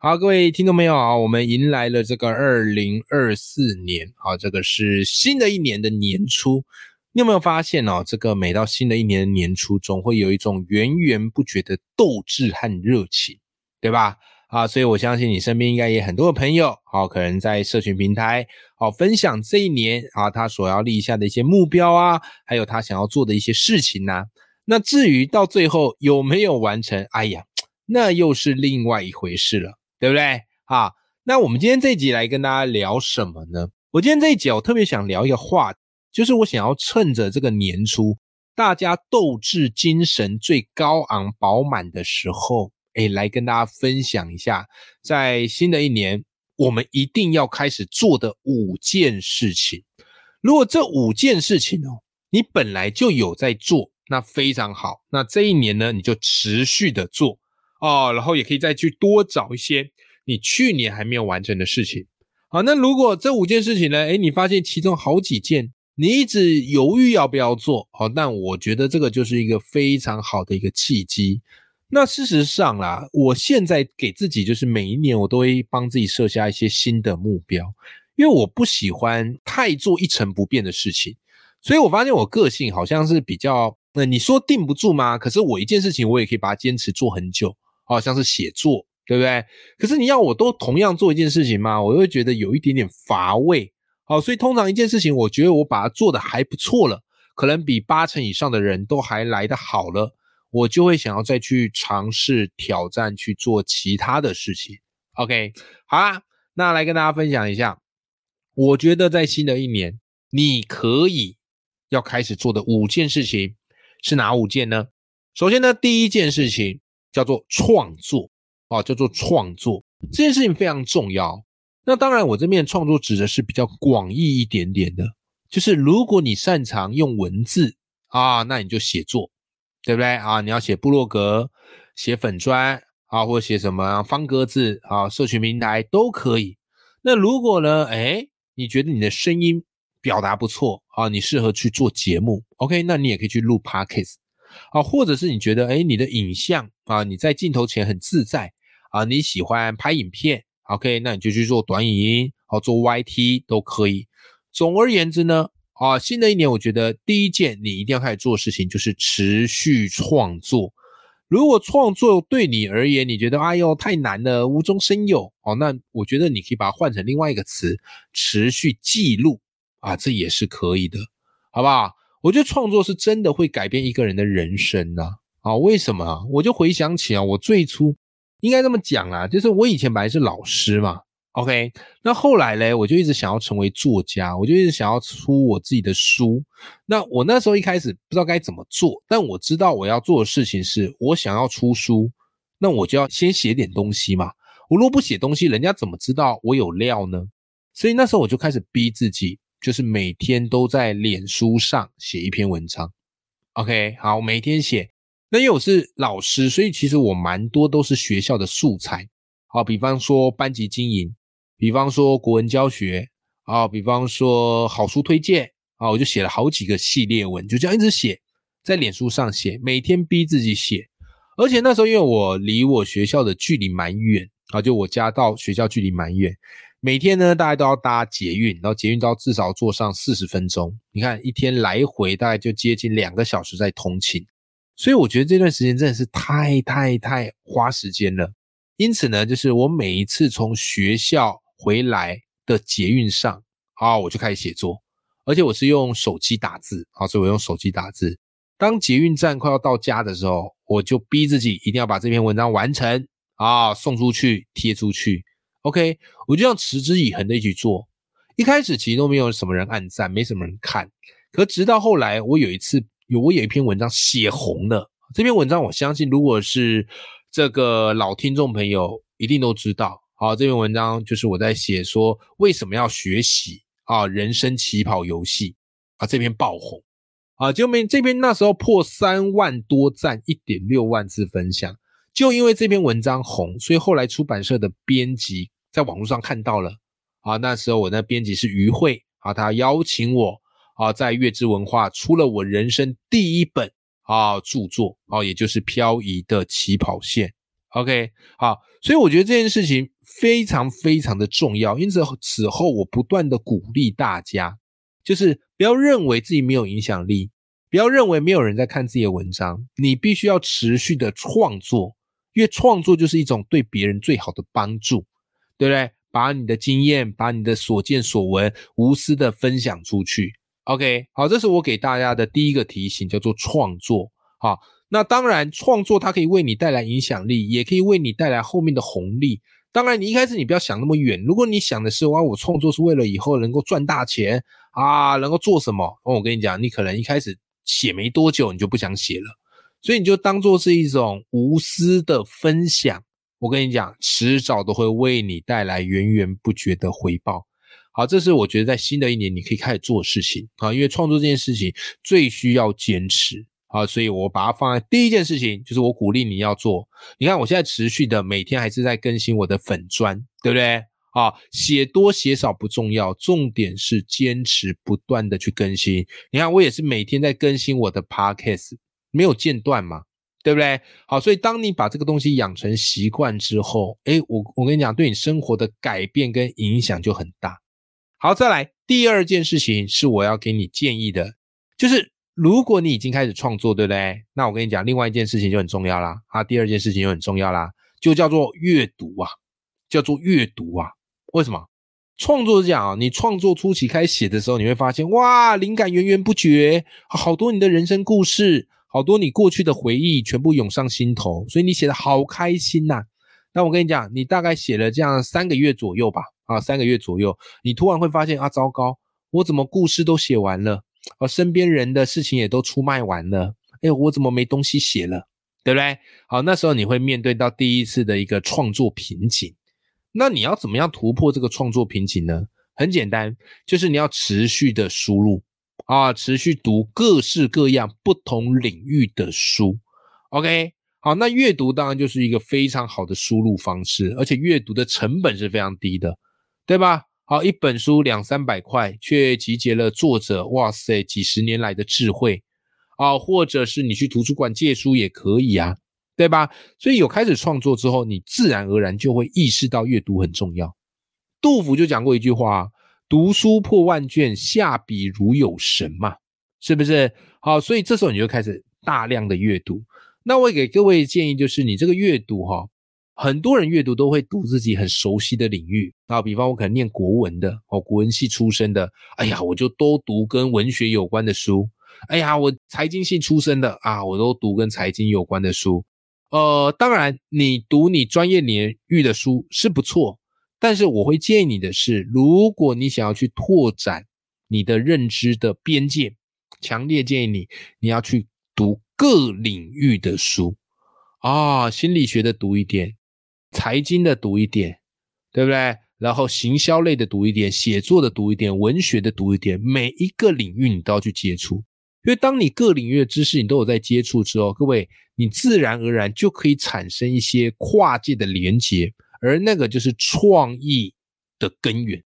好，各位听众朋友啊，我们迎来了这个二零二四年啊，这个是新的一年的年初。你有没有发现哦？这个每到新的一年的年初，总会有一种源源不绝的斗志和热情，对吧？啊，所以我相信你身边应该也很多的朋友，好，可能在社群平台好分享这一年啊，他所要立下的一些目标啊，还有他想要做的一些事情呐。那至于到最后有没有完成，哎呀，那又是另外一回事了。对不对哈，那我们今天这一集来跟大家聊什么呢？我今天这一集我特别想聊一个话题，就是我想要趁着这个年初，大家斗志精神最高昂、饱满的时候，哎，来跟大家分享一下，在新的一年，我们一定要开始做的五件事情。如果这五件事情哦，你本来就有在做，那非常好。那这一年呢，你就持续的做。哦，然后也可以再去多找一些你去年还没有完成的事情。好，那如果这五件事情呢？哎，你发现其中好几件你一直犹豫要不要做？好，那我觉得这个就是一个非常好的一个契机。那事实上啦，我现在给自己就是每一年我都会帮自己设下一些新的目标，因为我不喜欢太做一成不变的事情，所以我发现我个性好像是比较……那你说定不住吗？可是我一件事情我也可以把它坚持做很久。好像是写作，对不对？可是你要我都同样做一件事情吗？我会觉得有一点点乏味。好，所以通常一件事情，我觉得我把它做的还不错了，可能比八成以上的人都还来得好了，我就会想要再去尝试挑战去做其他的事情。OK，好啦，那来跟大家分享一下，我觉得在新的一年，你可以要开始做的五件事情是哪五件呢？首先呢，第一件事情。叫做创作啊，叫做创作这件事情非常重要。那当然，我这边创作指的是比较广义一点点的，就是如果你擅长用文字啊，那你就写作，对不对啊？你要写部落格、写粉砖啊，或者写什么方格子啊，社群平台都可以。那如果呢，哎，你觉得你的声音表达不错啊，你适合去做节目，OK，那你也可以去录 Podcast。啊，或者是你觉得，哎，你的影像啊，你在镜头前很自在啊，你喜欢拍影片，OK，那你就去做短影音，好做 YT 都可以。总而言之呢，啊，新的一年我觉得第一件你一定要开始做事情就是持续创作。如果创作对你而言你觉得哎呦太难了，无中生有哦，那我觉得你可以把它换成另外一个词，持续记录啊，这也是可以的，好不好？我觉得创作是真的会改变一个人的人生呐！啊，为什么啊？我就回想起啊，我最初应该这么讲啊，就是我以前本来是老师嘛，OK，那后来嘞，我就一直想要成为作家，我就一直想要出我自己的书。那我那时候一开始不知道该怎么做，但我知道我要做的事情是我想要出书，那我就要先写点东西嘛。我若不写东西，人家怎么知道我有料呢？所以那时候我就开始逼自己。就是每天都在脸书上写一篇文章，OK，好，每天写。那因为我是老师，所以其实我蛮多都是学校的素材。好，比方说班级经营，比方说国文教学，啊，比方说好书推荐，啊，我就写了好几个系列文，就这样一直写，在脸书上写，每天逼自己写。而且那时候因为我离我学校的距离蛮远啊，就我家到学校距离蛮远。每天呢，大概都要搭捷运，然后捷运都要至少坐上四十分钟。你看，一天来回大概就接近两个小时在通勤，所以我觉得这段时间真的是太太太花时间了。因此呢，就是我每一次从学校回来的捷运上啊，我就开始写作，而且我是用手机打字啊，所以我用手机打字。当捷运站快要到家的时候，我就逼自己一定要把这篇文章完成啊，送出去，贴出去。OK，我就这样持之以恒的一起做。一开始其实都没有什么人按赞，没什么人看。可直到后来，我有一次，有我有一篇文章写红了。这篇文章我相信，如果是这个老听众朋友一定都知道。好，这篇文章就是我在写说为什么要学习啊，人生起跑游戏啊，这篇爆红啊，结果没这边那时候破三万多赞，一点六万次分享。就因为这篇文章红，所以后来出版社的编辑在网络上看到了啊。那时候我那编辑是于慧啊，他邀请我啊，在月之文化出了我人生第一本啊著作啊，也就是《漂移的起跑线》。OK，好，所以我觉得这件事情非常非常的重要。因此此后我不断的鼓励大家，就是不要认为自己没有影响力，不要认为没有人在看自己的文章，你必须要持续的创作。因为创作就是一种对别人最好的帮助，对不对？把你的经验，把你的所见所闻，无私的分享出去。OK，好，这是我给大家的第一个提醒，叫做创作。好，那当然，创作它可以为你带来影响力，也可以为你带来后面的红利。当然，你一开始你不要想那么远。如果你想的是哇，我创作是为了以后能够赚大钱啊，能够做什么？哦，我跟你讲，你可能一开始写没多久，你就不想写了。所以你就当做是一种无私的分享，我跟你讲，迟早都会为你带来源源不绝的回报。好，这是我觉得在新的一年你可以开始做事情啊，因为创作这件事情最需要坚持啊，所以我把它放在第一件事情，就是我鼓励你要做。你看，我现在持续的每天还是在更新我的粉砖，对不对？啊，写多写少不重要，重点是坚持不断的去更新。你看，我也是每天在更新我的 Podcast。没有间断嘛，对不对？好，所以当你把这个东西养成习惯之后，哎，我我跟你讲，对你生活的改变跟影响就很大。好，再来第二件事情是我要给你建议的，就是如果你已经开始创作，对不对？那我跟你讲，另外一件事情就很重要啦。啊，第二件事情就很重要啦，就叫做阅读啊，叫做阅读啊。为什么？创作是这样啊，你创作初期开始写的时候，你会发现哇，灵感源源不绝，好多你的人生故事。好多你过去的回忆全部涌上心头，所以你写的好开心呐。那我跟你讲，你大概写了这样三个月左右吧，啊，三个月左右，你突然会发现啊，糟糕，我怎么故事都写完了，啊，身边人的事情也都出卖完了，哎，我怎么没东西写了，对不对？好，那时候你会面对到第一次的一个创作瓶颈，那你要怎么样突破这个创作瓶颈呢？很简单，就是你要持续的输入。啊，持续读各式各样不同领域的书，OK，好，那阅读当然就是一个非常好的输入方式，而且阅读的成本是非常低的，对吧？好，一本书两三百块，却集结了作者哇塞几十年来的智慧，啊，或者是你去图书馆借书也可以啊，对吧？所以有开始创作之后，你自然而然就会意识到阅读很重要。杜甫就讲过一句话。读书破万卷，下笔如有神嘛，是不是？好，所以这时候你就开始大量的阅读。那我给各位建议就是，你这个阅读哈，很多人阅读都会读自己很熟悉的领域。啊，比方我可能念国文的，哦，国文系出身的，哎呀，我就都读跟文学有关的书。哎呀，我财经系出身的啊，我都读跟财经有关的书。呃，当然，你读你专业领域的书是不错。但是我会建议你的是，如果你想要去拓展你的认知的边界，强烈建议你你要去读各领域的书啊，心理学的读一点，财经的读一点，对不对？然后行销类的读一点，写作的读一点，文学的读一点，每一个领域你都要去接触。因为当你各领域的知识你都有在接触之后，各位你自然而然就可以产生一些跨界的连接。而那个就是创意的根源，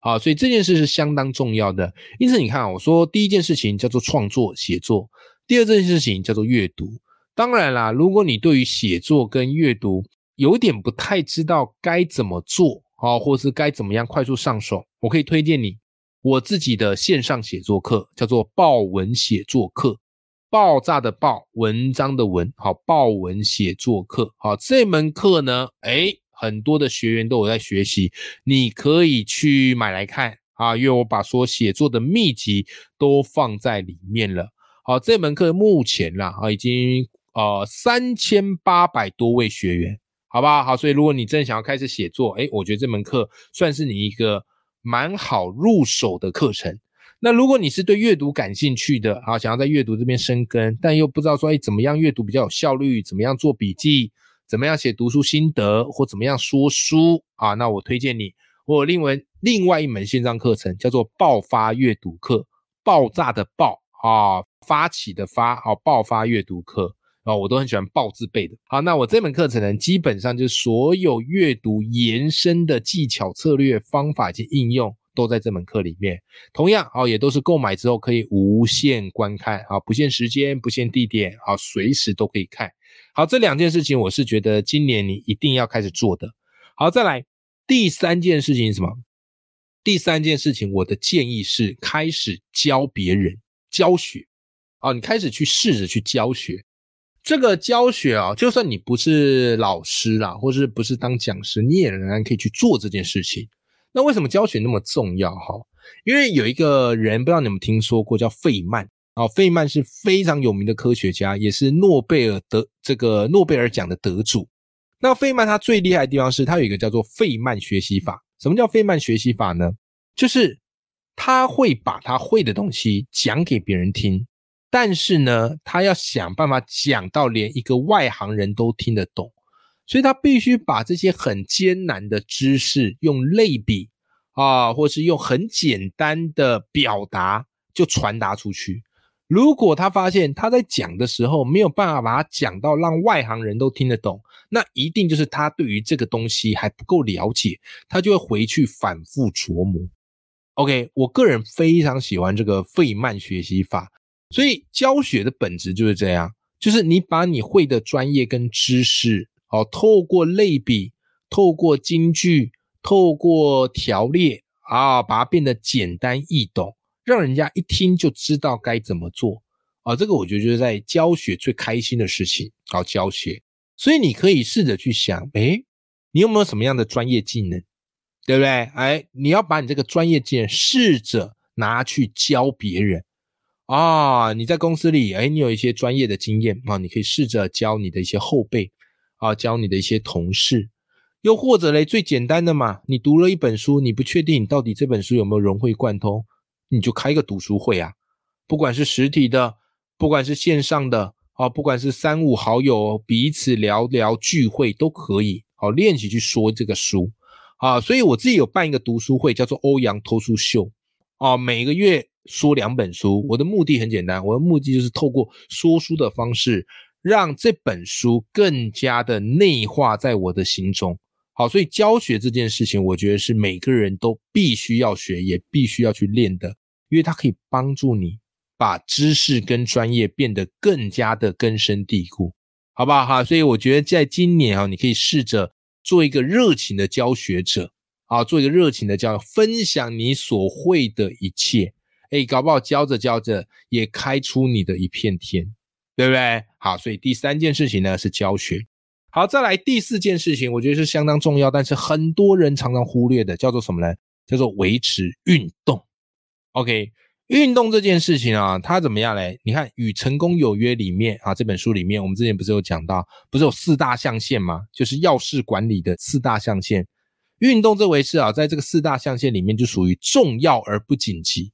好，所以这件事是相当重要的。因此，你看，我说第一件事情叫做创作写作，第二件事情叫做阅读。当然啦，如果你对于写作跟阅读有点不太知道该怎么做，好，或是该怎么样快速上手，我可以推荐你我自己的线上写作课，叫做“爆文写作课”，爆炸的爆，文章的文，好，爆文写作课，好，这门课呢，哎。很多的学员都有在学习，你可以去买来看啊，因为我把说写作的秘籍都放在里面了。好，这门课目前啦啊已经呃三千八百多位学员，好不好，所以如果你真的想要开始写作，诶，我觉得这门课算是你一个蛮好入手的课程。那如果你是对阅读感兴趣的啊，想要在阅读这边生根，但又不知道说哎怎么样阅读比较有效率，怎么样做笔记。怎么样写读书心得，或怎么样说书啊？那我推荐你，我另文另外一门线上课程叫做《爆发阅读课》，爆炸的爆啊，发起的发啊，爆发阅读课啊，我都很喜欢“爆”字背的。好，那我这门课程呢，基本上就是所有阅读延伸的技巧、策略、方法及应用。都在这门课里面，同样哦，也都是购买之后可以无限观看啊，不限时间，不限地点啊，随时都可以看。好，这两件事情我是觉得今年你一定要开始做的。好，再来第三件事情是什么？第三件事情，我的建议是开始教别人教学啊，你开始去试着去教学。这个教学啊，就算你不是老师啦，或是不是当讲师，你也仍然可以去做这件事情。那为什么教学那么重要哈？因为有一个人，不知道你们听说过叫费曼啊。费曼是非常有名的科学家，也是诺贝尔得这个诺贝尔奖的得主。那费曼他最厉害的地方是他有一个叫做费曼学习法。什么叫费曼学习法呢？就是他会把他会的东西讲给别人听，但是呢，他要想办法讲到连一个外行人都听得懂。所以他必须把这些很艰难的知识用类比啊，或是用很简单的表达就传达出去。如果他发现他在讲的时候没有办法把它讲到让外行人都听得懂，那一定就是他对于这个东西还不够了解，他就会回去反复琢磨。OK，我个人非常喜欢这个费曼学习法，所以教学的本质就是这样，就是你把你会的专业跟知识。哦，透过类比，透过京剧，透过条列啊，把它变得简单易懂，让人家一听就知道该怎么做啊！这个我觉得就是在教学最开心的事情，好教学。所以你可以试着去想，诶，你有没有什么样的专业技能，对不对？哎，你要把你这个专业技能试着拿去教别人啊！你在公司里，哎，你有一些专业的经验啊，你可以试着教你的一些后辈。啊，教你的一些同事，又或者嘞，最简单的嘛，你读了一本书，你不确定你到底这本书有没有融会贯通，你就开一个读书会啊，不管是实体的，不管是线上的，啊，不管是三五好友彼此聊聊聚会都可以，好练习去说这个书啊。所以我自己有办一个读书会，叫做欧阳脱书秀啊，每个月说两本书。我的目的很简单，我的目的就是透过说书的方式。让这本书更加的内化在我的心中。好，所以教学这件事情，我觉得是每个人都必须要学，也必须要去练的，因为它可以帮助你把知识跟专业变得更加的根深蒂固，好不好？哈。所以我觉得在今年啊，你可以试着做一个热情的教学者啊，做一个热情的教，分享你所会的一切。哎，搞不好教着教着也开出你的一片天，对不对？啊，所以第三件事情呢是教学。好，再来第四件事情，我觉得是相当重要，但是很多人常常忽略的，叫做什么呢？叫做维持运动。OK，运动这件事情啊，它怎么样呢？你看《与成功有约》里面啊，这本书里面，我们之前不是有讲到，不是有四大象限吗？就是要事管理的四大象限。运动这回事啊，在这个四大象限里面，就属于重要而不紧急。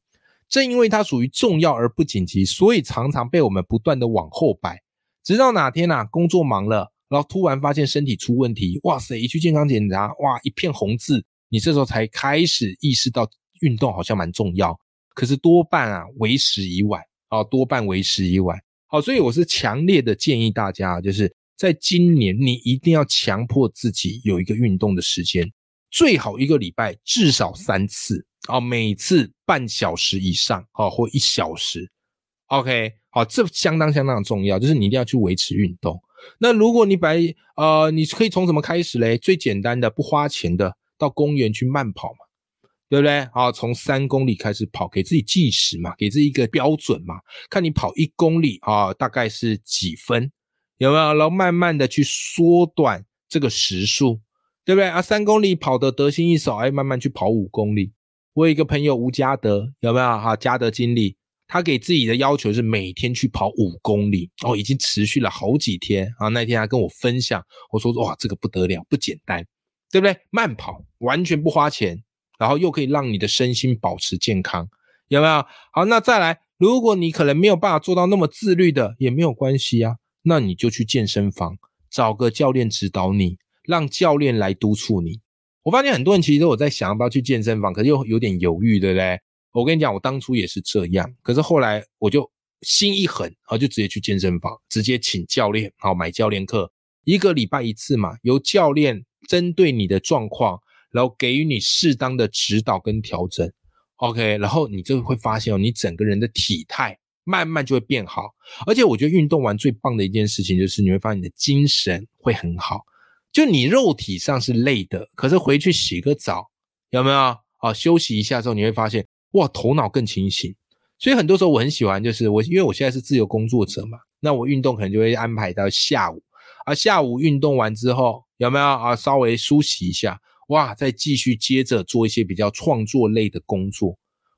正因为它属于重要而不紧急，所以常常被我们不断的往后摆。直到哪天呐，工作忙了，然后突然发现身体出问题，哇塞！一去健康检查，哇，一片红字。你这时候才开始意识到运动好像蛮重要，可是多半啊，为时已晚啊，多半为时已晚。好，所以我是强烈的建议大家，就是在今年，你一定要强迫自己有一个运动的时间，最好一个礼拜至少三次啊，每次半小时以上啊，或一小时。OK。好，这相当相当重要，就是你一定要去维持运动。那如果你把呃，你可以从什么开始嘞？最简单的，不花钱的，到公园去慢跑嘛，对不对？啊，从三公里开始跑，给自己计时嘛，给自己一个标准嘛，看你跑一公里啊，大概是几分，有没有？然后慢慢的去缩短这个时速，对不对？啊，三公里跑的得心应手，哎，慢慢去跑五公里。我有一个朋友吴嘉德，有没有？哈，嘉德经理。他给自己的要求是每天去跑五公里哦，已经持续了好几天啊。那天他跟我分享，我说：“哇，这个不得了，不简单，对不对？慢跑完全不花钱，然后又可以让你的身心保持健康，有没有？”好，那再来，如果你可能没有办法做到那么自律的，也没有关系啊。那你就去健身房，找个教练指导你，让教练来督促你。我发现很多人其实我在想要不要去健身房，可是又有点犹豫，对不对？我跟你讲，我当初也是这样，可是后来我就心一狠，啊，就直接去健身房，直接请教练，好买教练课，一个礼拜一次嘛，由教练针对你的状况，然后给予你适当的指导跟调整，OK，然后你就会发现哦，你整个人的体态慢慢就会变好，而且我觉得运动完最棒的一件事情就是你会发现你的精神会很好，就你肉体上是累的，可是回去洗个澡，有没有？好休息一下之后，你会发现。哇，头脑更清醒，所以很多时候我很喜欢，就是我因为我现在是自由工作者嘛，那我运动可能就会安排到下午，而下午运动完之后有没有啊？稍微梳洗一下，哇，再继续接着做一些比较创作类的工作。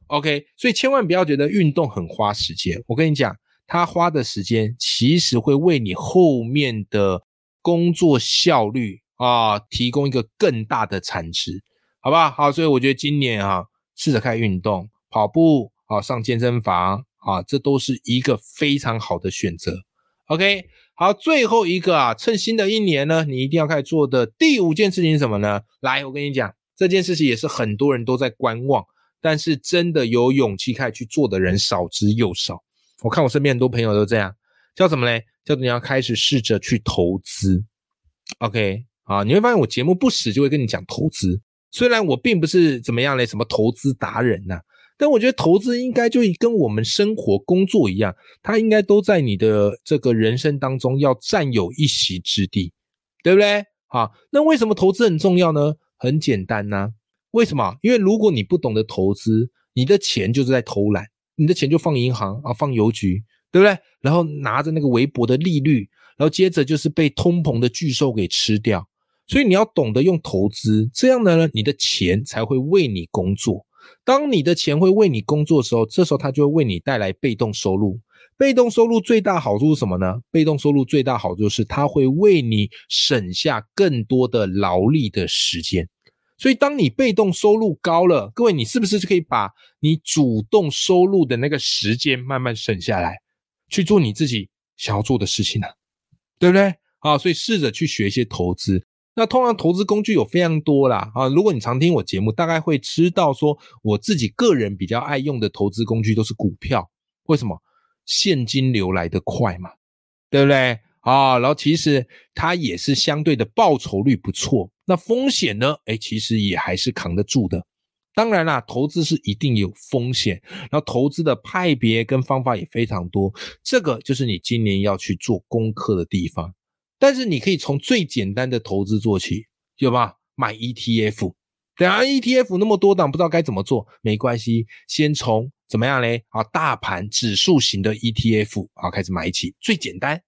OK，所以千万不要觉得运动很花时间，我跟你讲，它花的时间其实会为你后面的工作效率啊提供一个更大的产值，好好？好，所以我觉得今年啊。试着开运动，跑步啊，上健身房啊，这都是一个非常好的选择。OK，好，最后一个啊，趁新的一年呢，你一定要开始做的第五件事情是什么呢？来，我跟你讲，这件事情也是很多人都在观望，但是真的有勇气开始去做的人少之又少。我看我身边很多朋友都这样，叫什么嘞？叫你要开始试着去投资。OK，啊，你会发现我节目不死就会跟你讲投资。虽然我并不是怎么样嘞，什么投资达人呐，但我觉得投资应该就跟我们生活工作一样，它应该都在你的这个人生当中要占有一席之地，对不对？好，那为什么投资很重要呢？很简单呐，为什么？因为如果你不懂得投资，你的钱就是在偷懒，你的钱就放银行啊，放邮局，对不对？然后拿着那个微薄的利率，然后接着就是被通膨的巨兽给吃掉。所以你要懂得用投资，这样的呢，你的钱才会为你工作。当你的钱会为你工作的时候，这时候它就会为你带来被动收入。被动收入最大好处是什么呢？被动收入最大好处是它会为你省下更多的劳力的时间。所以，当你被动收入高了，各位，你是不是就可以把你主动收入的那个时间慢慢省下来，去做你自己想要做的事情呢？对不对？啊，所以试着去学一些投资。那通常投资工具有非常多啦，啊，如果你常听我节目，大概会知道说，我自己个人比较爱用的投资工具都是股票，为什么？现金流来得快嘛，对不对？啊，然后其实它也是相对的报酬率不错，那风险呢？哎，其实也还是扛得住的。当然啦，投资是一定有风险，然后投资的派别跟方法也非常多，这个就是你今年要去做功课的地方。但是你可以从最简单的投资做起，有吧？买 ETF，对啊，ETF 那么多档，不知道该怎么做，没关系，先从怎么样嘞？啊，大盘指数型的 ETF 啊，开始买起，最简单，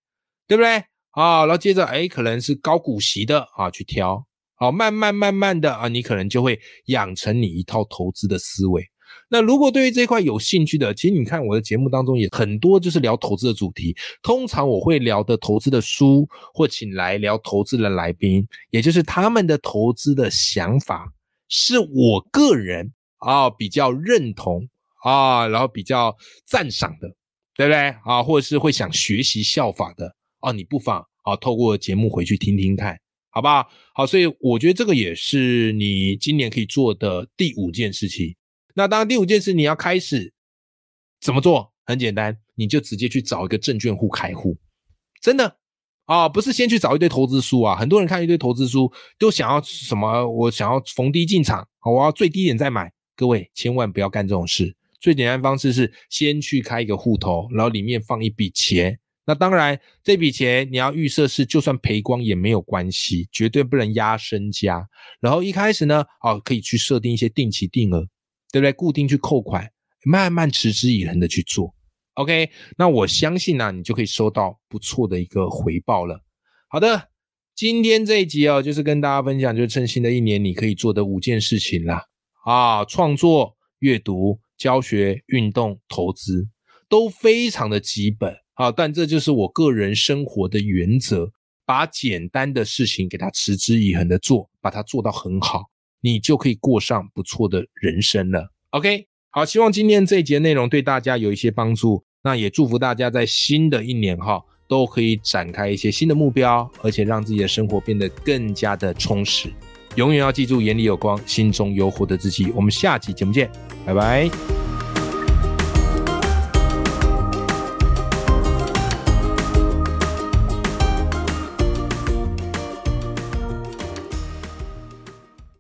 对不对？好，然后接着哎，可能是高股息的啊，去挑，好，慢慢慢慢的啊，你可能就会养成你一套投资的思维。那如果对于这块有兴趣的，其实你看我的节目当中也很多，就是聊投资的主题。通常我会聊的投资的书，或请来聊投资的来宾，也就是他们的投资的想法，是我个人啊比较认同啊，然后比较赞赏的，对不对啊？或者是会想学习效法的啊，你不妨啊，透过节目回去听听看，好吧？好，所以我觉得这个也是你今年可以做的第五件事情。那当然，第五件事你要开始怎么做？很简单，你就直接去找一个证券户开户，真的啊，不是先去找一堆投资书啊。很多人看一堆投资书，都想要什么？我想要逢低进场，我要最低点再买。各位千万不要干这种事。最简单方式是先去开一个户头，然后里面放一笔钱。那当然，这笔钱你要预设是就算赔光也没有关系，绝对不能压身家。然后一开始呢，啊，可以去设定一些定期定额。对不对？固定去扣款，慢慢持之以恒的去做。OK，那我相信呢，你就可以收到不错的一个回报了。好的，今天这一集哦，就是跟大家分享，就是趁新的一年你可以做的五件事情啦。啊，创作、阅读、教学、运动、投资，都非常的基本啊。但这就是我个人生活的原则，把简单的事情给它持之以恒的做，把它做到很好。你就可以过上不错的人生了。OK，好，希望今天这一节内容对大家有一些帮助。那也祝福大家在新的一年哈，都可以展开一些新的目标，而且让自己的生活变得更加的充实。永远要记住，眼里有光，心中有火的自己。我们下期节目见，拜拜。